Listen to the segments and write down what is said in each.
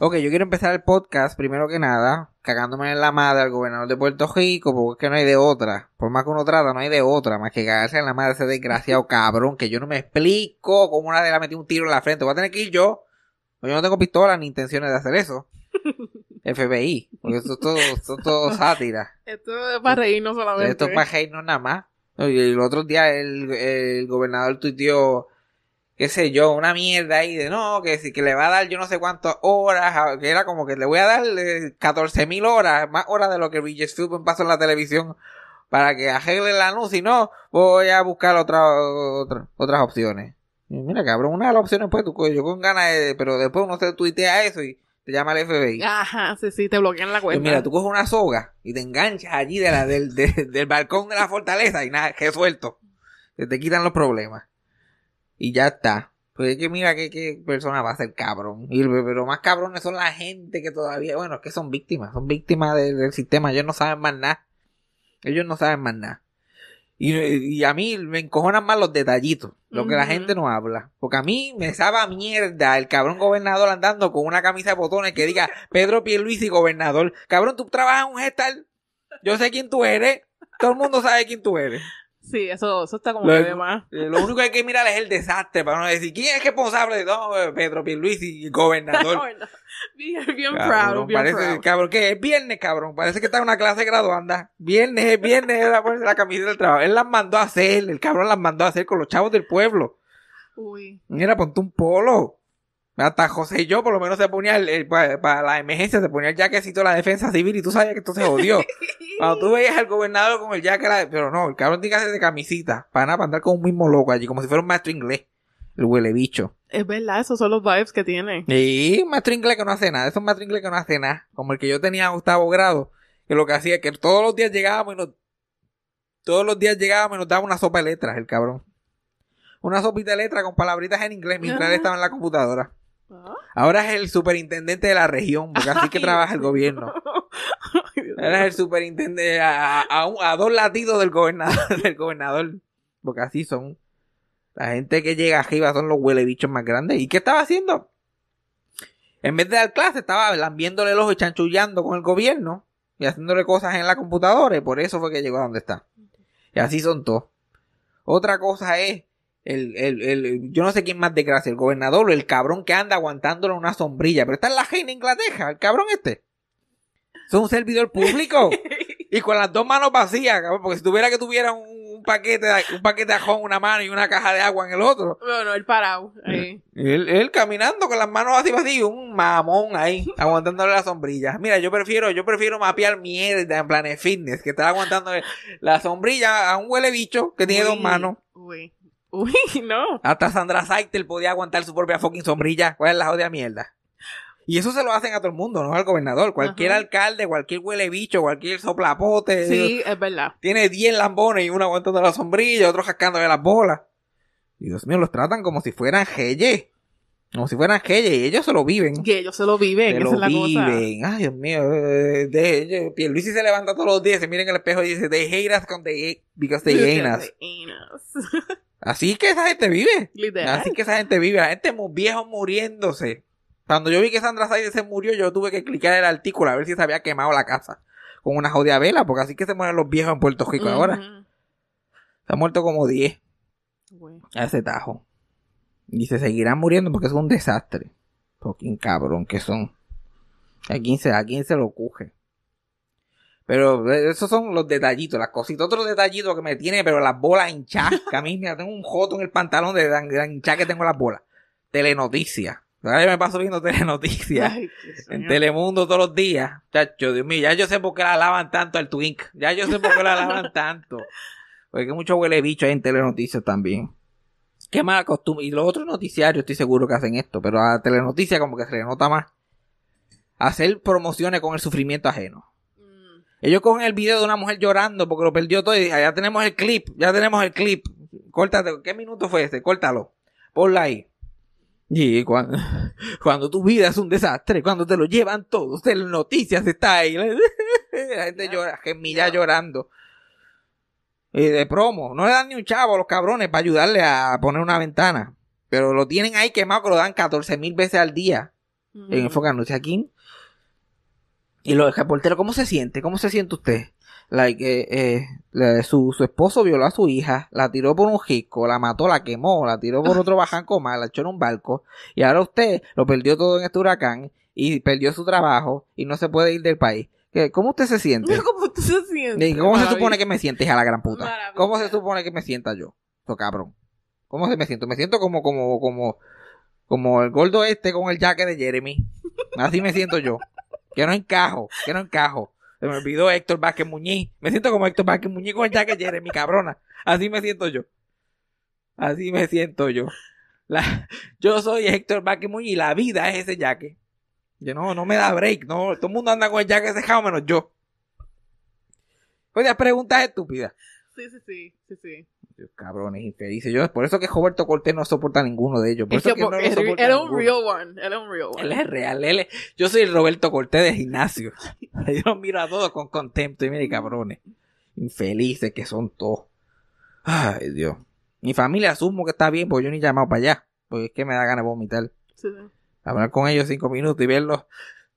Ok, yo quiero empezar el podcast primero que nada, cagándome en la madre al gobernador de Puerto Rico, porque es que no hay de otra. Por más que uno trata, no hay de otra, más que cagarse en la madre de ese desgraciado cabrón, que yo no me explico cómo una de la metí un tiro en la frente. Voy a tener que ir yo. Yo no tengo pistola ni intenciones de hacer eso. FBI, porque esto es todo, esto es todo sátira. Esto es para reírnos solamente. Esto es para reírnos nada más. Y el otro día el, el gobernador tuiteó, qué sé yo, una mierda ahí de no, que, si- que le va a dar yo no sé cuántas horas, que era como que le voy a dar eh, 14 mil horas, más horas de lo que Regis Philbin pasó en la televisión para que arregle el anuncio, y no, voy a buscar otra, otra- otras opciones. Y mira, cabrón, una de las opciones pues tú, yo con ganas de, pero después uno se tuitea eso y te llama al FBI. Ajá, sí, sí, te bloquean la Pues cuenta. mira, tú coges una soga y te enganchas allí de la, del, de- del balcón de la fortaleza y nada, que suelto. Se te quitan los problemas. Y ya está. Pues es que mira qué, qué persona va a ser cabrón. Y, pero más cabrones son la gente que todavía, bueno, es que son víctimas, son víctimas del, del sistema, ellos no saben más nada. Ellos no saben más nada. Y, y a mí me encojonan más los detallitos, lo que la gente no habla. Porque a mí me sabe a mierda el cabrón gobernador andando con una camisa de botones que diga Pedro Pierluisi gobernador. Cabrón, tú trabajas en un gestal. Yo sé quién tú eres. Todo el mundo sabe quién tú eres. Sí, eso, eso está como Lo- que de más. Lo único que hay que mirar es el desastre para no decir quién es responsable de todo. Eh, Pedro Pierluisi gobernador. bien bien Cabrón, proud, bien parece, proud. cabrón, que es viernes, cabrón. Parece que está en una clase graduanda. Viernes, es viernes, era ponerse la camiseta del trabajo. Él las mandó a hacer, el cabrón las mandó a hacer con los chavos del pueblo. Uy. Mira, ponte un polo. Hasta José y yo por lo menos se ponía el, el- para, para la emergencia, se ponía el jaquecito de la defensa civil y tú sabías que esto se jodió. Cuando tú veías al gobernador con el jaque, la- pero no, el cabrón tiene que hacer de camisita, para nada, para andar con un mismo loco allí, como si fuera un maestro inglés. El huele bicho. Es verdad, esos son los vibes que tiene. Y un maestro inglés que no hace nada, es un maestro inglés que no hace nada, como el que yo tenía en octavo grado, que lo que hacía es que todos los días llegábamos y nos, todos los días llegábamos y nos daba una sopa de letras, el cabrón. Una sopita de letras con palabritas en inglés mientras él estaba en la computadora. Ah. Ahora es el superintendente de la región, porque así que trabaja el gobierno. Ahora es el superintendente a, a, un- a dos latidos del gobernador, del gobernador. Porque así son. La gente que llega arriba son los huele bichos más grandes. ¿Y qué estaba haciendo? En vez de dar clase, estaba lambiéndole el ojo y chanchullando con el gobierno. Y haciéndole cosas en la computadora. Y por eso fue que llegó a donde está. Y así son todos. Otra cosa es. El, el, el, yo no sé quién más desgracia, el gobernador o el cabrón que anda aguantándole una sombrilla. Pero está en la reina Inglaterra, el cabrón este. Es un servidor público. Y con las dos manos vacías, cabrón, porque si tuviera que tuviera un, un paquete de, un paquete de ajón en una mano y una caja de agua en el otro. Bueno, el parado. ahí. Él, él caminando con las manos así vacías, un mamón ahí, aguantándole la sombrilla. Mira, yo prefiero, yo prefiero mapear mierda en planes fitness, que estar aguantando la sombrilla a un huele bicho que tiene dos manos. Uy. Uy, no. Hasta Sandra Saitel podía aguantar su propia fucking sombrilla. ¿Cuál es la jodida mierda? Y eso se lo hacen a todo el mundo, no al gobernador. Cualquier Ajá. alcalde, cualquier huele bicho, cualquier soplapote. Sí, es verdad. Tiene 10 lambones y uno aguantando la sombrilla, otro jascándole las bolas. Y Dios mío, los tratan como si fueran geyes. Como si fueran geyes y ellos se lo viven. Que ellos se lo viven, Se esa lo es la cosa. viven. Ay, Dios mío. eh, De, de- Pierluisi se levanta todos los días, se mira en el espejo y dice, they hate us con they, because they hate us. Así que esa gente vive. Literal. Así que esa gente vive. La gente mu- viejo muriéndose. Cuando yo vi que Sandra Saide se murió, yo tuve que clicar el artículo a ver si se había quemado la casa. Con una jodida vela, porque así que se mueren los viejos en Puerto Rico ahora. Se han muerto como 10 Güey. a ese tajo. Y se seguirán muriendo porque es un desastre. Fucking cabrón que son. ¿A quién se, a quién se lo coge? Pero eh, esos son los detallitos, las cositas. Otro detallito que me tiene, pero las bolas hinchadas. Que a mí me tengo un joto en el pantalón de tan tan hinchada que tengo las bolas. Telenoticias. Ahora yo me paso viendo telenoticias. Ay, En. Telemundo todos los días. Chacho, Dios mío, ya yo sé por qué la lavan tanto al Twink. Ya yo sé por qué la lavan tanto. Porque mucho huele bicho ahí en Telenoticias también. Qué mala costumbre. Y los otros noticiarios estoy seguro que hacen esto, pero a Telenoticias como que se le nota más. Hacer promociones con el sufrimiento ajeno. Ellos cogen el video de una mujer llorando porque lo perdió todo y dicen, "Ah, ya tenemos el clip, ya tenemos el clip. Córtate, ¿qué minuto fue ese? Córtalo. Ponlo ahí. Y cuando, cuando tu vida es un desastre, cuando te lo llevan todos, en noticias está ahí. La gente llora, gemilla llorando. Y de promo, no le dan ni un chavo a los cabrones para ayudarle a poner una ventana. Pero lo tienen ahí quemado que lo dan 14 mil veces al día en Ujú. Enfoque Anuncia aquí. Y los reporteros, ¿cómo se siente? ¿Cómo se siente usted? Like, eh, eh, su, su esposo violó a su hija, la tiró por un jisco, la mató, la quemó, la tiró por otro bajanco más, la echó en un barco, y ahora usted lo perdió todo en este huracán, y perdió su trabajo, y no se puede ir del país. ¿Qué- ¿Cómo usted se siente? ¿Cómo usted se siente? ¿Y ¿Cómo se supone que me siente, hija la gran puta? Maravilla. ¿Cómo se supone que me sienta yo? So, cabrón. ¿Cómo se me siento? Me siento como, como, como, como el gordo este con el jaque de Jeremy. Así me siento yo. Que no encajo, que no encajo. Se me olvidó Héctor Vázquez Muñiz. Me siento como Héctor Vázquez Muñiz con el de Jeremy, cabrona. Así me siento yo. Así me siento yo. La- yo soy Héctor Vázquez Muñiz y la vida es ese jaque. Yo no, no me da break. No, todo el mundo anda con el jaque dejado menos yo. Oye, preguntas estúpidas. Sí, sí, sí, sí, sí. Cabrones infelices. Yo, por eso que Roberto Cortés no soporta a ninguno de ellos. Por Es eso que no él, es un ninguno. real one. Él es un real one. Él es real. Él es- yo soy el Roberto Cortés de gimnasio. Yo los miro a todos con contempto. Y mire, cabrones. Infelices que son todos. Ay, Dios. Mi familia asumo que está bien, porque yo ni he llamado para allá. Porque es que me da ganas de vomitar. Sí, Hablar con ellos cinco minutos y verlos.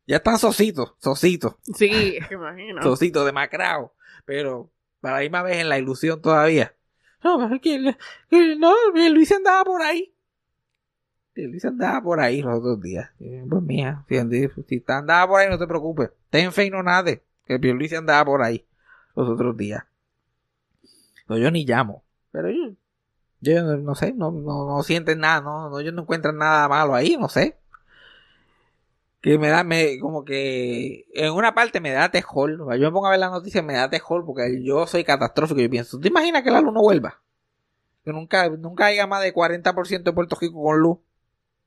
Ya están sositos, sositos, sí, imagino. sositos, demacrados. Pero para la misma vez en la ilusión todavía. No, que, que no, Luis andaba por ahí. Luis andaba por ahí los otros días. Eh, Pues mía, si, si andaba por ahí, no te preocupes. Ten fe y no nade. Que Luis andaba por ahí los otros días. No, yo ni llamo. Pero yo, yo no, no sé, no, no, no sienten nada, no, no, ellos no encuentran nada malo ahí, no sé. Que me da, me, como que en una parte me da tejol. Yo me pongo a ver la noticia, me da tejol porque yo soy catastrófico. Yo pienso, ¿te imaginas que la luz no vuelva? Que nunca, nunca haya más de 40% de Puerto Rico con luz.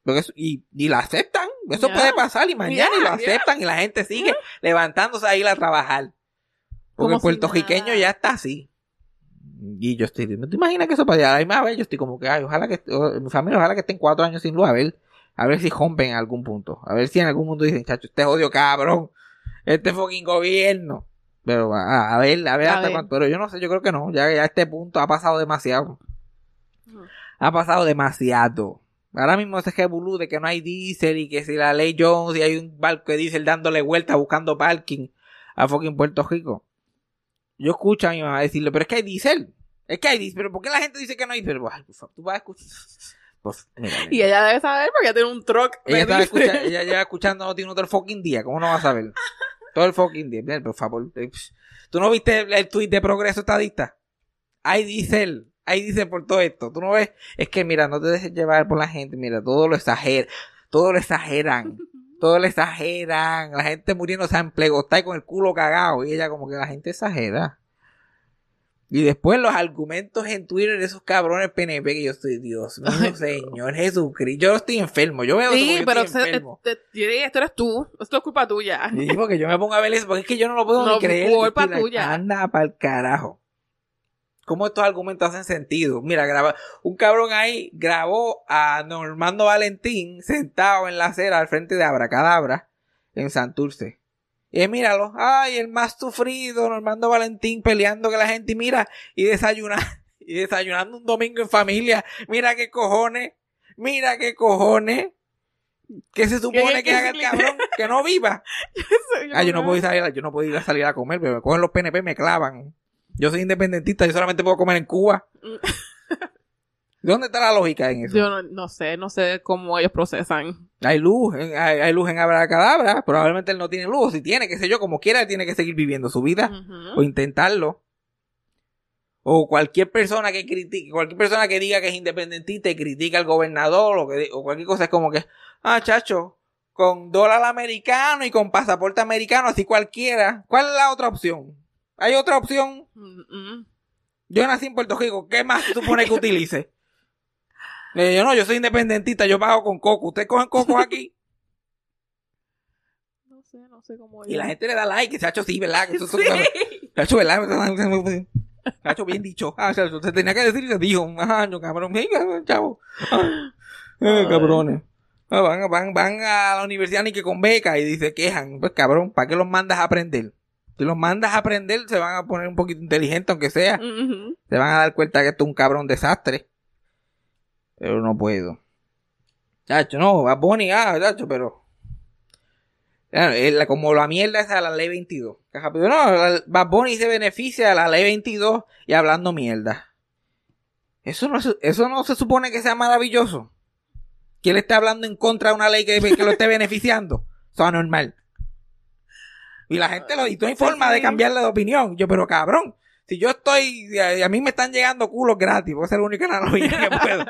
Eso- y, y la aceptan. Eso puede pasar y mañana y lo aceptan y la gente sigue levantándose a ir a trabajar. Porque el puertorriqueño nada. ya está así. Y yo estoy diciendo, ¿te imaginas que eso pasa? A la misma vez yo estoy como que, ay, ojalá que, o- mi familia, ojalá que estén cuatro años sin luz, a ver, a ver si rompen en algún punto. A ver si en algún punto dicen, chacho, este odio cabrón, este fucking gobierno. Pero a, a ver, a ver A hasta ver. cuánto, pero yo no sé, yo creo que no, ya, ya este punto ha pasado demasiado. Ha pasado demasiado. Ahora mismo ese revolú de que no hay diésel y que si la ley Jones y hay un barco de diésel dándole vuelta buscando parking a fucking Puerto Rico. Yo escucho a mi mamá decirle, pero es que hay diésel. Es que hay diésel. Pero ¿por qué la gente dice que no hay diésel? Pues, tú vas a escuchar. Pues, mira, Y ella debe saber porque ella tiene un truck. ella, estaba dice. escucha- ella lleva escuchando no tiene otro fucking día. ¿Cómo no va a saber? Todo el fucking día. Por favor. eh. ¿Tú no viste el, el tweet de Progreso Estadista? Hay diésel. Hay diésel por todo esto. ¿Tú no ves? Es que, mira, no te dejes llevar por la gente. Mira, todo lo exageran. Todo lo exageran. Todo lo exageran. La gente muriendo, o sea, en plegostay con el culo cagado. Y ella como que la gente exagera. Y después los argumentos en Twitter de esos cabrones PNP que yo estoy, Dios mío, Señor Jesucristo. Yo estoy enfermo. Yo veo Sí, yo pero estoy se- enfermo. te- yo diría, esto eres tú. Esto es culpa tuya. Sí, porque yo me pongo a ver eso, porque es que yo no lo puedo No, ni creer. culpa tuya. Anda pa'l carajo. ¿Cómo estos argumentos hacen sentido? Mira, graba, un cabrón ahí grabó a Normando Valentín sentado en la acera al frente de Abracadabra en Santurce. Y míralo, ay, el más sufrido, Normando Valentín peleando con la gente y mira, y desayuna, y desayunando un domingo en familia. Mira qué cojones, mira qué cojones. ¿Qué se supone ¿Qué- que haga el cabrón? Que no viva. Ah, yo no puedo ir a salir, yo no puedo ir a salir a comer, pero me cogen los PNP y me clavan. Yo soy independentista, yo solamente puedo comer en Cuba. ¿Dónde está la lógica en eso? Yo no, no sé, no sé cómo ellos procesan. Hay luz, en- hay, hay luz en Abracadabra, probablemente él no tiene luz, o si tiene, qué sé yo, como quiera, él tiene que seguir viviendo su vida o intentarlo. O cualquier persona que critique, cualquier persona que diga que es independentista y critica al gobernador o, que, di- o cualquier cosa es como que, ah, chacho, con dólar americano y con pasaporte americano, así cualquiera. ¿Cuál es la otra opción? ¿Hay otra opción? Mm, mm. Yo nací en Puerto Rico, ¿qué más se supone que utilice? Le digo, yo no, yo soy independentista, yo pago con coco. ¿Ustedes cogen coco aquí? No sé, no sé cómo Y la gente le da like, chacho, sí, ¿verdad? Que eso, eso- Sí. Chacho, ¿verdad? Chacho, bien dicho. Ah, se tenía que decir y se dijo. Ajá, no, cabrón. Venga, chavo. Ah, eh, cabrones. Ah, van, van, van a la universidad ni que con beca y dice quejan. Pues cabrón, ¿para qué los mandas a aprender? Si los mandas a aprender, se van a poner un poquito inteligentes, aunque sea. Ujú. Se van a dar cuenta que esto es un cabrón desastre. Pero no puedo. Chacho, no, va Bonnie, ah, chacho, pero. Claro, es la- como la mierda esa de la ley 22. Que rápido, no, la- Bad Bunny se beneficia de la ley 22 y hablando mierda. Eso no, se- eso no se supone que sea maravilloso. Que él esté hablando en contra de una ley que, que lo esté beneficiando. Eso es anormal. Y la gente lo y no hay forma de cambiarle de opinión. Yo, pero cabrón, si yo estoy, y a, a mí me están llegando culos gratis, porque esa es la única analogía que puedo.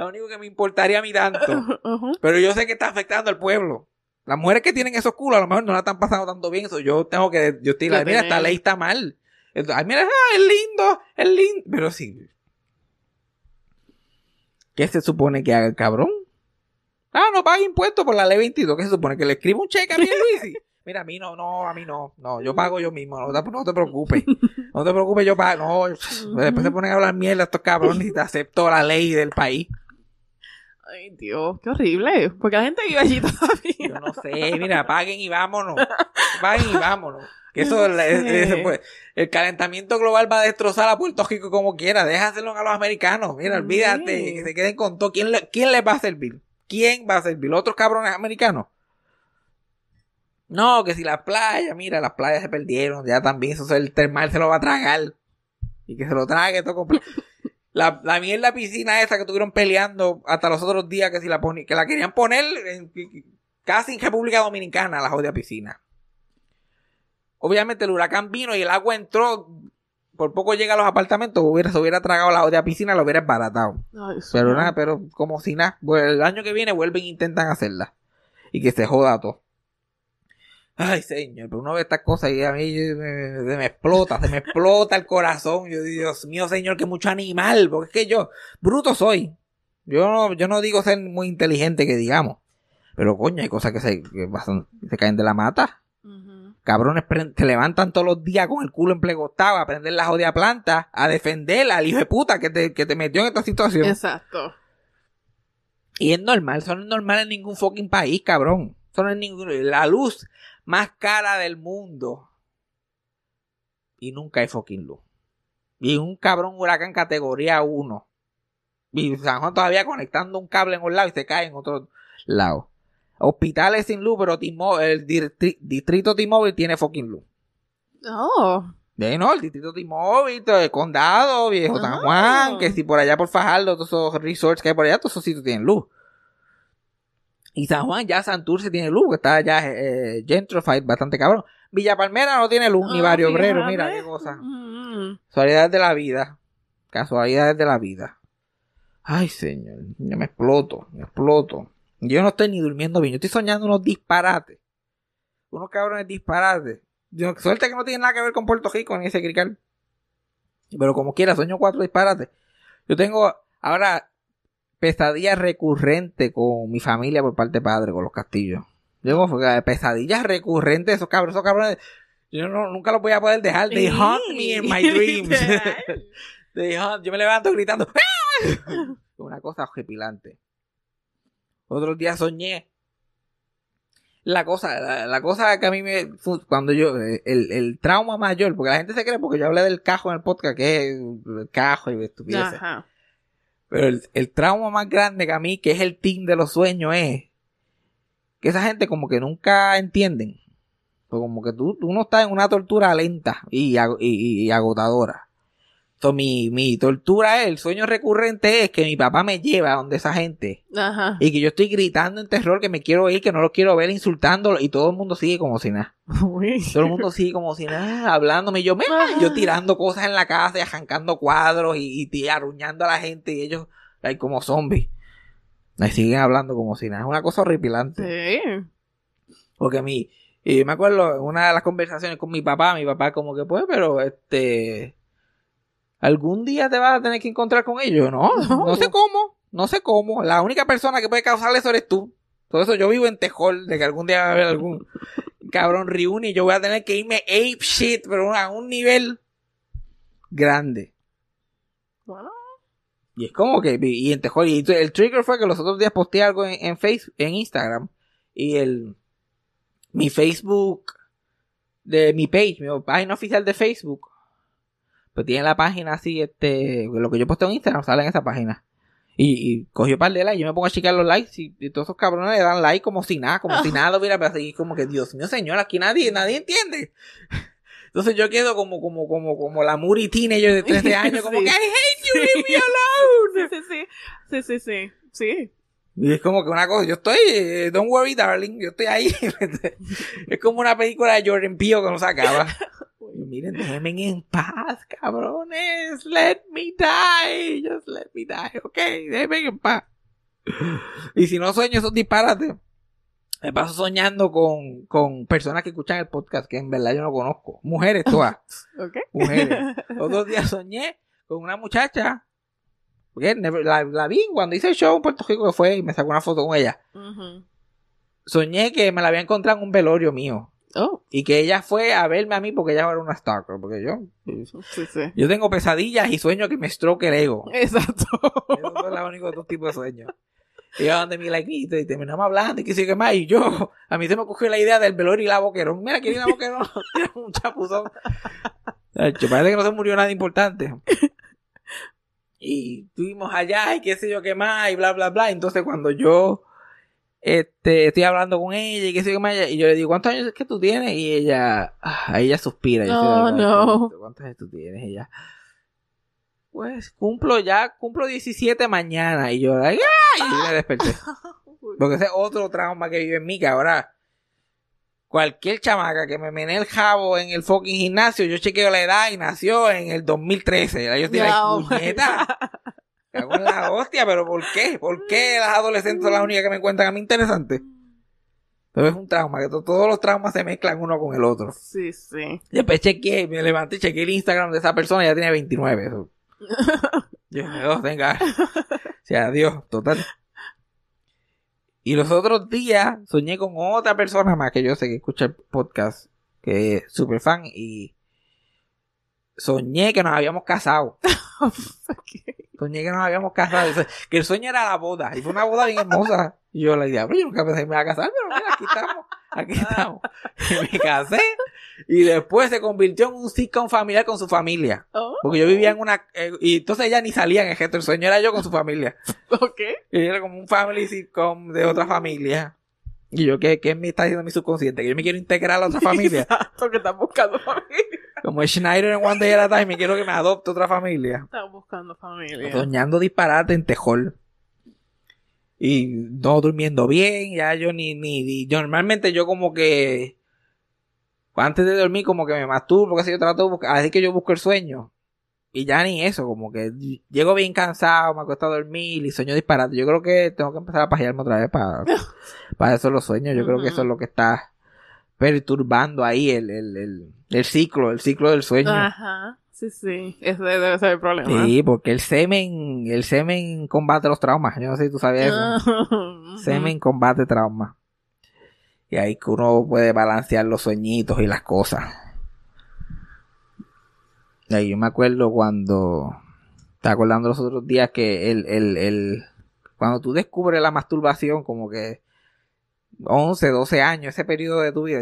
Lo único que me importaría a mí tanto. Pero yo sé que está afectando al pueblo. Las mujeres que tienen esos culos a lo mejor no la están pasando tanto bien. Eso yo tengo que, yo estoy la, mira, esta ley está mal. Entonces, Ay, mira, ah, es lindo, es lindo. Pero sí. ¿Qué se supone que haga el cabrón? Ah, no paga impuestos por la ley 22. ¿Qué se supone? Que le escriba un cheque a mí, Luis. Mira, a mí no, no, a mí no. No, yo pago yo mismo. No te, no te preocupes. No te preocupes, yo pago. No, después se ponen a hablar mierda estos cabrones y te acepto la ley del país. Ay, Dios, qué horrible. Porque la gente vive allí todavía. Yo no sé, mira, paguen y vámonos. Paguen y vámonos. Que eso, No es- sé. es- pues, el calentamiento global va a destrozar a Puerto Rico como quiera. Déjaselo a los americanos. Mira, Sí. olvídate, que se queden con todo. ¿Quién, le- ¿Quién les va a servir? ¿Quién va a servir? ¿Otros cabrones americanos? No, que si las playas, mira, las playas se perdieron, ya también, eso el termal se lo va a tragar. Y que se lo trague todo completo. La, la mierda piscina esa que estuvieron peleando hasta los otros días que si la poni- que la querían poner en- casi en República Dominicana, la jodida piscina. Obviamente el huracán vino y el agua entró, por poco llega a los apartamentos, hubiera, se hubiera tragado la jodida piscina, lo hubiera esbaratado. Ay, Pero nada, pero como si nada. Pues el año que viene vuelven e intentan hacerla. Y que se joda todo. Ay, señor, pero uno ve estas cosas y a mí me, se me explota, se me explota el corazón. Yo digo, Dios mío, señor, que mucho animal, porque es que yo, bruto soy. Yo no, yo no digo ser muy inteligente que digamos. Pero coño, hay cosas que se, que pasan- se caen de la mata. Cabrones se levantan todos los días con el culo emplegotado a prender la jodida planta, a defender al hijo de puta que te, que te metió en esta situación. Exacto. Y es normal, eso no es normal en ningún fucking país, cabrón. Eso no es ningún... La luz más cara del mundo. Y nunca hay fucking luz. Y un cabrón huracán categoría 1. Y San Juan todavía conectando un cable en un lado y se cae en otro lado. Hospitales sin luz, pero el distri- distrito T-Mobile tiene fucking luz. Oh. De no, el distrito T-Mobile, el condado, viejo San Ah. Juan, que si por allá por Fajardo, todos esos resorts que hay por allá, todos esos sitios tienen luz. Y San Juan, ya Santurce tiene luz, que está ya eh, gentrified, bastante cabrón. Villa Palmera no tiene luz, ni Ah, Barrio Obrero, fíjate. mira qué cosa. Mm. Casualidades de la vida. Casualidades de la vida. Ay, señor, yo me exploto, me exploto. Yo no estoy ni durmiendo bien, yo estoy soñando unos disparates. Unos cabrones disparates. Yo, suerte que no tiene nada que ver con Puerto Rico ni ese crical. Pero como quiera, sueño cuatro disparates. Yo tengo ahora pesadillas recurrentes con mi familia por parte de padre, con los castillos. Yo eh, pesadillas recurrentes, esos cabrones, esos cabrones. Yo no, nunca los voy a poder dejar. They haunt me in my dreams. They haunt- Yo me levanto gritando. ¡Ah! Una cosa horripilante. Otros días soñé. La cosa, la, la cosa que a mí me. Cuando yo. eh, El, el trauma mayor, porque la gente se cree porque yo hablé del cajo en el podcast, que es el cajo y estupideces. Ajá. Pero el, el trauma más grande que a mí, que es el team de los sueños, es que esa gente como que nunca entienden. Pues como que tú, tú no estás en una tortura lenta y, ag- y- y agotadora. Entonces, mi, mi tortura es, el sueño recurrente es que mi papá me lleva a donde esa gente Ajá. y que yo estoy gritando en terror que me quiero ir, que no los quiero ver, insultándolo y todo el mundo sigue como si nada. Uy. Todo el mundo sigue como si nada, hablándome. Y yo, "Mira", yo tirando cosas en la casa y arrancando cuadros y, y ti- arruñando a la gente y ellos, like, como zombies. Me siguen hablando como si nada. Es una cosa horripilante. Sí. Porque a mí, y me acuerdo en una de las conversaciones con mi papá, mi papá como que pues, pero este, algún día te vas a tener que encontrar con ellos, ¿no? No. No sé cómo, no sé cómo. La única persona que puede causar eso eres tú. Todo eso yo vivo en Tejol, de que algún día va a haber algún cabrón reúne y yo voy a tener que irme ape shit, pero a un nivel grande. Bueno. Y es como que, y en Tejol, y el trigger fue que los otros días posteé algo en, en Facebook, en Instagram, y el, mi Facebook, de mi page, mi página oficial de Facebook, pues tiene la página así, este, lo que yo posteo en Instagram sale en esa página. Y, y cogió un par de likes, yo me pongo a checar los likes y, y todos esos cabrones le dan like como si nada, como si nada hubiera pasado. Y como que, Dios mío, señor, aquí nadie, nadie entiende. Entonces yo quedo como, como, como, como la Muri teenager de 13 años, como Sí. que I hate you, leave me alone. Sí, sí, sí. Sí, sí, sí. Y es como que una cosa, yo estoy, eh, don't worry darling, yo estoy ahí. es como una película de Jordan Peele que no se acaba. Miren, déjenme en paz, cabrones. Let me die. Just let me die, ok. Déjenme en paz. Y si no sueño esos disparates, me paso soñando con, con personas que escuchan el podcast que en verdad yo no conozco. Mujeres todas. Ok. Mujeres. Otros días soñé con una muchacha. La, la vi cuando hice el show en Puerto Rico que fue y me sacó una foto con ella. Soñé que me la había encontrado en un velorio mío. Oh. Y que ella fue a verme a mí porque ella era una stalker. Porque yo, Sí, sí. yo tengo pesadillas y sueño que me stroke el ego. Exacto. Esos son los únicos dos tipos de sueños. Y yo donde mi like y te- terminamos hablando y qué sé yo qué más. Y yo, a mí se me ocurrió la idea del velorio y la boquerón. Mira, ¿quién es la boquerón? Un chapuzón. Chacho, parece que no se murió nada importante. Y estuvimos allá y qué sé yo qué más y bla, bla, bla. Entonces cuando yo este, estoy hablando con ella y qué sé yo más, y yo le digo, ¿cuántos años es que tú tienes? Y ella, ah, ella suspira. Yo sé, no. ¿Cuántos años tú tienes? Y ella, pues cumplo ya, cumplo 17 mañana. Y yo, like, ¡ah! y me desperté. Porque ese es otro trauma que vive en mí, que ahora cualquier chamaca que me menee el jabo en el fucking gimnasio, yo chequeo la edad y nació en el 2013. Yo estoy like, No, puñeta. Cago en la hostia, pero ¿por qué? ¿Por qué las adolescentes son las únicas que me encuentran a mí interesantes? Pero es un trauma, que to- todos los traumas se mezclan uno con el otro. Sí, sí. Después chequeé, me levanté, chequeé el Instagram de esa persona y ya tiene 29. Eso. Dios mío, venga. O sea, adiós, total. Y los otros días soñé con otra persona más que yo sé que escucha el podcast, que es super fan, y soñé que nos habíamos casado. Soñé que nos habíamos casado. Que el sueño era la boda. Y fue una boda bien hermosa. Y yo idea, pero yo nunca pensé que me iba a casar, pero mira, aquí estamos. Aquí estamos. Y me casé. Y después se convirtió en un sitcom familiar con su familia. Oh, Porque yo vivía en una... eh, y entonces ella ni salía en el gesto. El sueño era yo con su familia. ok. Y era como un family sitcom de otra familia. Y yo, ¿qué, qué me está diciendo mi subconsciente? Que yo me quiero integrar a la otra familia. Exacto, que están buscando familia. Como Schneider en One Day at a Time. Y quiero que me adopte otra familia. Están buscando familia. Soñando disparate en Tejol. Y no durmiendo bien. Ya yo ni, ni, ni- yo normalmente yo como que antes de dormir como que me masturbo, que sé yo trato de buscar, así que yo busco el sueño. Y ya ni eso, como que llego bien cansado, me acuesto a dormir y sueño disparate. Yo creo que tengo que empezar a pajearme otra vez para, para eso los sueños. Yo creo que eso es lo que está perturbando ahí el, el, el, el ciclo, el ciclo del sueño. Ajá. Sí, sí. Ese debe ser el problema. Sí, porque el semen, el semen combate los traumas. Yo no sé si tú sabías eso. Semen combate traumas. Y ahí que uno puede balancear los sueñitos y las cosas. Yo me acuerdo cuando. Estaba acordando los otros días que el, el, el. Cuando tú descubres la masturbación, como que. 11, 12 años, ese periodo de tu vida,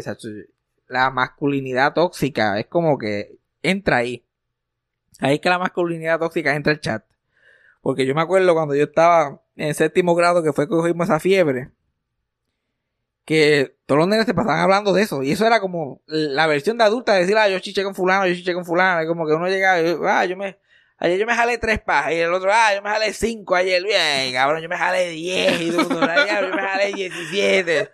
la masculinidad tóxica es como que entra ahí. Ahí es que la masculinidad tóxica entra al chat. Porque yo me acuerdo cuando yo estaba en séptimo grado que fue que cogimos esa fiebre. Que todos los nenes se pasaban hablando de eso. Y eso era como la versión de adulta de decir, ah, yo chiché con fulano, yo chiché con fulano. Y como que uno llegaba y, ah, yo me, ayer yo me jalé tres pajas. Y el otro, ah, yo me jalé cinco ayer. Bien, cabrón, yo me jalé diez. Y todo el "Ah, yo me jalé diecisiete.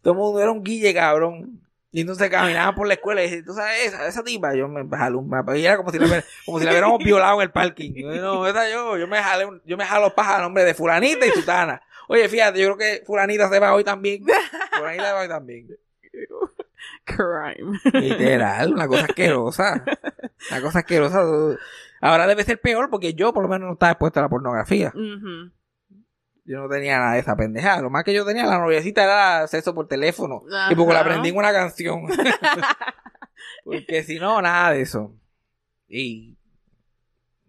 Todo el mundo era un guille, cabrón. Y entonces caminaban por la escuela y ¿tú sabes esa, esa tipa? Yo me jalé un mapa. Y era como si la, como si la hubiéramos violado en el parking. No, esa yo, yo me jalé, yo me jalo paja a nombre de fulanita y sutana. Oye, fíjate, yo creo que fulanita se va hoy también. Fulanita se va hoy también. Crime. Literal, una cosa asquerosa. Una cosa asquerosa. Ahora debe ser peor porque yo por lo menos no estaba expuesto a la pornografía. Yo no tenía nada de esa pendejada. Lo más que yo tenía, la noviecita era sexo por teléfono. Y porque la aprendí en una canción. porque si no, nada de eso. Y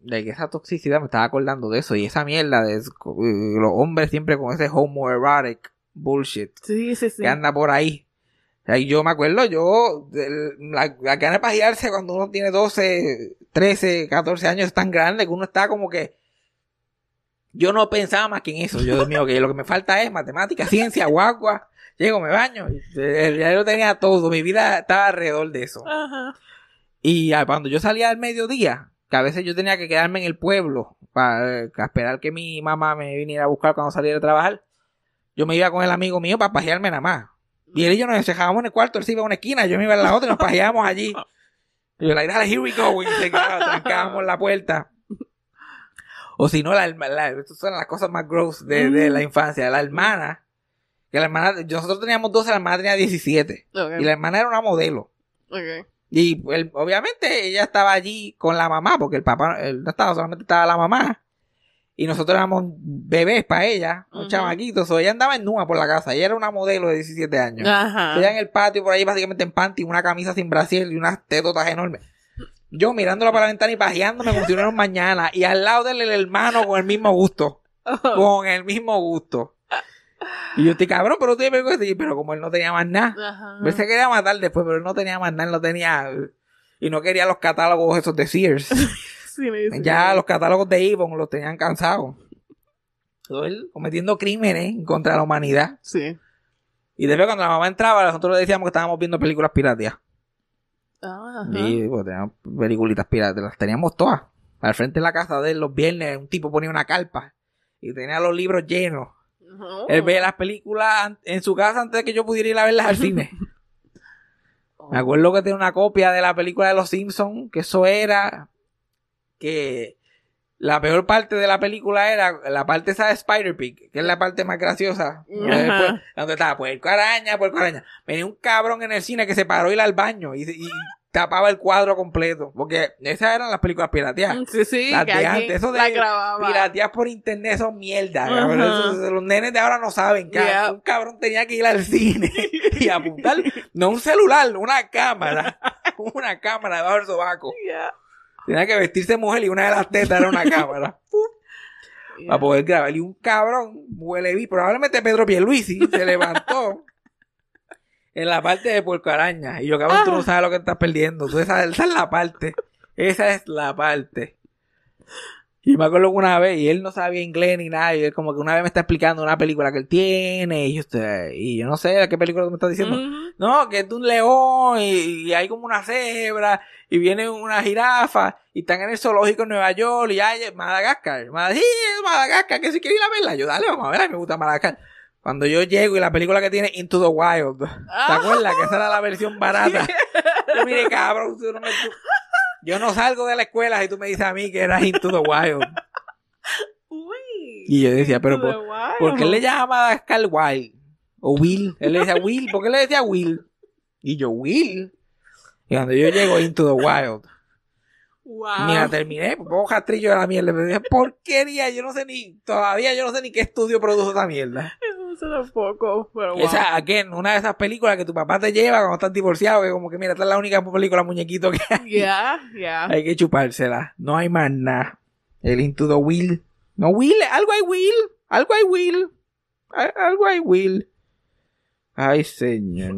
de que esa toxicidad me estaba acordando de eso. Y esa mierda de los hombres siempre con ese homoerotic bullshit Sí, sí, sí. que anda por ahí. Ahí yo me acuerdo, yo, del- la, la gana de pajearse cuando uno tiene 12, 13, 14 años es tan grande que uno está como que. Yo no pensaba más que en eso. Yo, Dios mío, que lo que me falta es matemática, ciencia, guagua. Llego, me baño. y, eh, Ya yo tenía todo. Mi vida estaba alrededor de eso. Ajá. Y ah, cuando yo salía al mediodía, que a veces yo tenía que quedarme en el pueblo para esperar que mi mamá me viniera a buscar cuando saliera a trabajar, yo me iba con el amigo mío para pajearme nada más. Y él y yo nos encerrábamos en el cuarto, él se iba a una esquina, yo me iba a la otra y nos pajeábamos allí. Y yo, like, dale, here we go. Y se trancábamos la puerta. O si no, la, la- estas son las cosas más gross de, de la infancia. La hermana, que la hermana, nosotros teníamos 12, la hermana tenía 17. Ok. Y la hermana era una modelo. Y él- obviamente ella estaba allí con la mamá, porque el papá él no estaba, solamente estaba la mamá. Y nosotros éramos bebés para ella, un Ujú. chamaquitos. O ella andaba en nua por la casa. Ella era una modelo de 17 años. Ajá. Ella en el patio por ahí básicamente en panty, una camisa sin brasier y unas tetotas enormes. Yo mirándola para la ventana y pajeándome como si mañana. Y al lado del hermano con el mismo gusto. Con el mismo gusto. Y yo estoy cabrón, pero tú. Y, Pero como él no tenía más nada. Él se quería matar después, pero él no tenía más nada, él no tenía. Y no quería los catálogos esos de Sears. Sí, me ya los catálogos de Avon los tenían cansados. Él cometiendo crímenes contra la humanidad. Sí. Y después cuando la mamá entraba, nosotros le decíamos que estábamos viendo películas piratas. Ajá. Y pues, teníamos peliculitas piratas, las teníamos todas. Al frente de la casa de él, los viernes, un tipo ponía una carpa y tenía los libros llenos. Oh. Él veía las películas en su casa antes de que yo pudiera ir a verlas al cine. Me acuerdo que tenía una copia de la película de los Simpsons, que eso era que la peor parte de la película era la parte esa de Spider-Pig, que es la parte más graciosa. Después, donde estaba puerco araña, puerco araña. Venía un cabrón en el cine que se paró a ir al baño y, y tapaba el cuadro completo. Porque esas eran las películas pirateadas. Sí, sí. Las que de antes, eso. Piratear por internet son mierda. Eso- los nenes de ahora no saben que Yeah. un cabrón tenía que ir al cine y apuntar, no un celular, una cámara, una cámara debajo del sobaco. Yeah. Tenía que vestirse mujer y una de las tetas era una cámara Yeah. para poder grabar. Y un cabrón, huele vi, probablemente Pedro Pierluisi, se levantó en la parte de Puerco Araña. Y yo, cabrón, tú no Ah. sabes lo que estás perdiendo. Tú, esa, esa es la parte. Esa es la parte. Y me acuerdo que una vez, y él no sabía inglés ni nada, y él como que una vez me está explicando una película que él tiene, y yo, y yo no sé qué película tú me estás diciendo. No, que es de un león y, y hay como una cebra y viene una jirafa y están en el zoológico en Nueva York y hay Madagascar. Mad- sí, es Madagascar, que si quiere ir a verla. Yo, dale, vamos a verla, me gusta Madagascar. Cuando yo llego y la película que tiene Into the Wild, ¿te Ah. acuerdas? Que esa era la versión barata. Yo, mire, cabrón, tú no me- tú- yo no salgo de la escuela y tú me dices a mí que era Into the Wild. Uy. Y yo decía, pero ¿por. ¿por qué le llama Madagascar Wild? O Will. Él le decía Will. ¿Por qué le decía Will? Y yo, Will. Y cuando yo llego Into the Wild, Wow. Ni la terminé, pues pongo castrillo de la mierda. Me dije, porquería, yo no sé ni, todavía yo no sé ni qué estudio produjo esa mierda. Eso suena poco, pero wow. Esa, again, una de esas películas que tu papá te lleva cuando estás divorciado, que como que mira, esta es la única película muñequito que hay. Yeah, yeah. Hay que chupársela. No hay más nada. El Into the Will. No, Will, algo hay Will. Algo hay Will. Al- Algo hay Will. Ay, señor.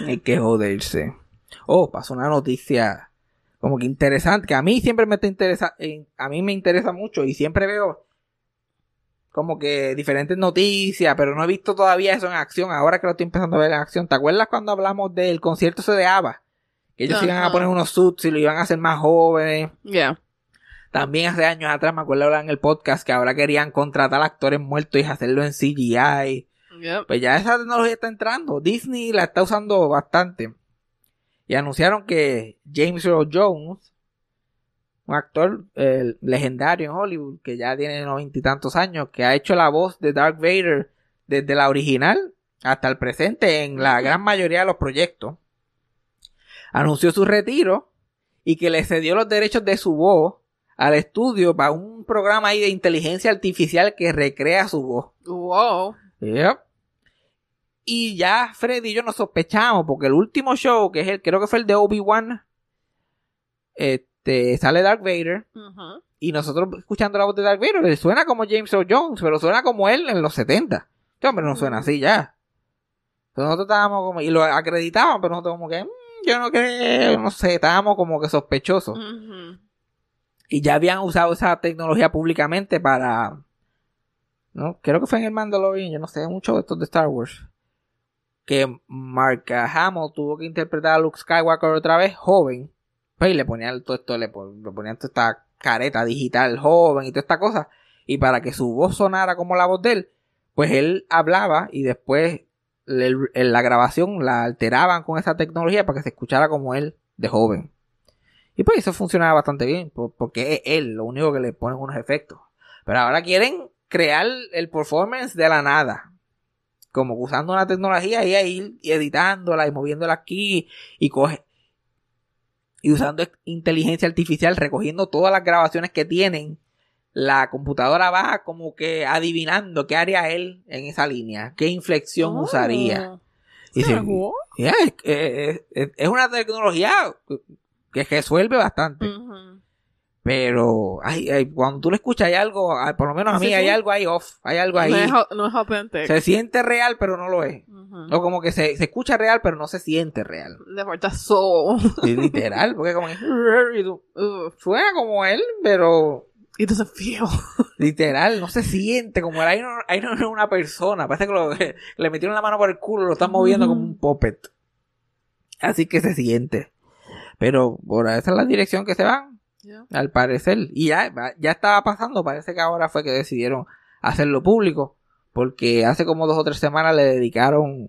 Hay que joderse. Oh, pasó una noticia como que interesante, que a mí siempre me está interesa, a mí me interesa mucho y siempre veo como que diferentes noticias, pero no he visto todavía eso en acción, ahora que lo estoy empezando a ver en acción. ¿Te acuerdas cuando hablamos del concierto ese de ABBA? Que ellos se iban a poner unos suits y lo iban a hacer más jóvenes. Yeah. También hace años atrás me acuerdo hablar en el podcast que ahora querían contratar actores muertos y hacerlo en CGI. Yep. Pues ya esa tecnología está entrando. Disney la está usando bastante. Y anunciaron que James Earl Jones, un actor eh, legendario en Hollywood, que ya tiene noventa y tantos años, que ha hecho la voz de Darth Vader desde la original hasta el presente en la gran mayoría de los proyectos, anunció su retiro y que le cedió los derechos de su voz al estudio para un programa ahí de inteligencia artificial que recrea su voz. Wow. Yep. Y ya Freddy y yo nos sospechamos porque el último show, que es el, creo que fue el de Obi-Wan, este, sale Darth Vader y nosotros escuchando la voz de Darth Vader, le suena como James Earl Jones, pero suena como él en los 70. Este hombre no suena así ya. Entonces nosotros estábamos como, y lo acreditaban, pero nosotros como que, "Mm, yo no creo, no sé, estábamos como que sospechosos. Y ya habían usado esa tecnología públicamente para. ¿no? Creo que fue en el Mandalorian, yo no sé mucho de estos de Star Wars. Que Mark Hamill tuvo que interpretar a Luke Skywalker otra vez, joven. Pues y le ponían todo esto, le, pon- le ponían toda esta careta digital joven y toda esta cosa. Y para que su voz sonara como la voz de él, pues él hablaba y después en la grabación la alteraban con esa tecnología para que se escuchara como él de joven. Y pues eso funcionaba bastante bien, por- porque es él lo único que le ponen unos efectos. Pero ahora quieren crear el performance de la nada. Como usando una tecnología y ahí y editándola y moviéndola aquí y coge y usando inteligencia artificial recogiendo todas las grabaciones que tienen. La computadora va como que adivinando qué haría él en esa línea, qué inflexión Oh. usaría. Y. "Ya, es, es- es- es una tecnología que resuelve bastante. Pero ay, ay, cuando tú lo escuchas hay algo, ay, por lo menos a mí Sí, hay sí. algo ahí off, hay algo ahí. No es, no es auténtico. Se siente real pero no lo es. O como que se, se escucha real pero no se siente real. Le falta soul. Y literal, porque como Ugh. suena como él, pero It doesn't feel. literal, no se siente como él. Ahí no, es una persona. Parece que, lo- que le metieron la mano por el culo, lo están moviendo como un puppet. Así que se siente. Pero por esa es la dirección que se van. Yeah. al parecer. Y ya, ya estaba pasando, parece que ahora fue que decidieron hacerlo público, porque hace como dos o tres semanas le dedicaron,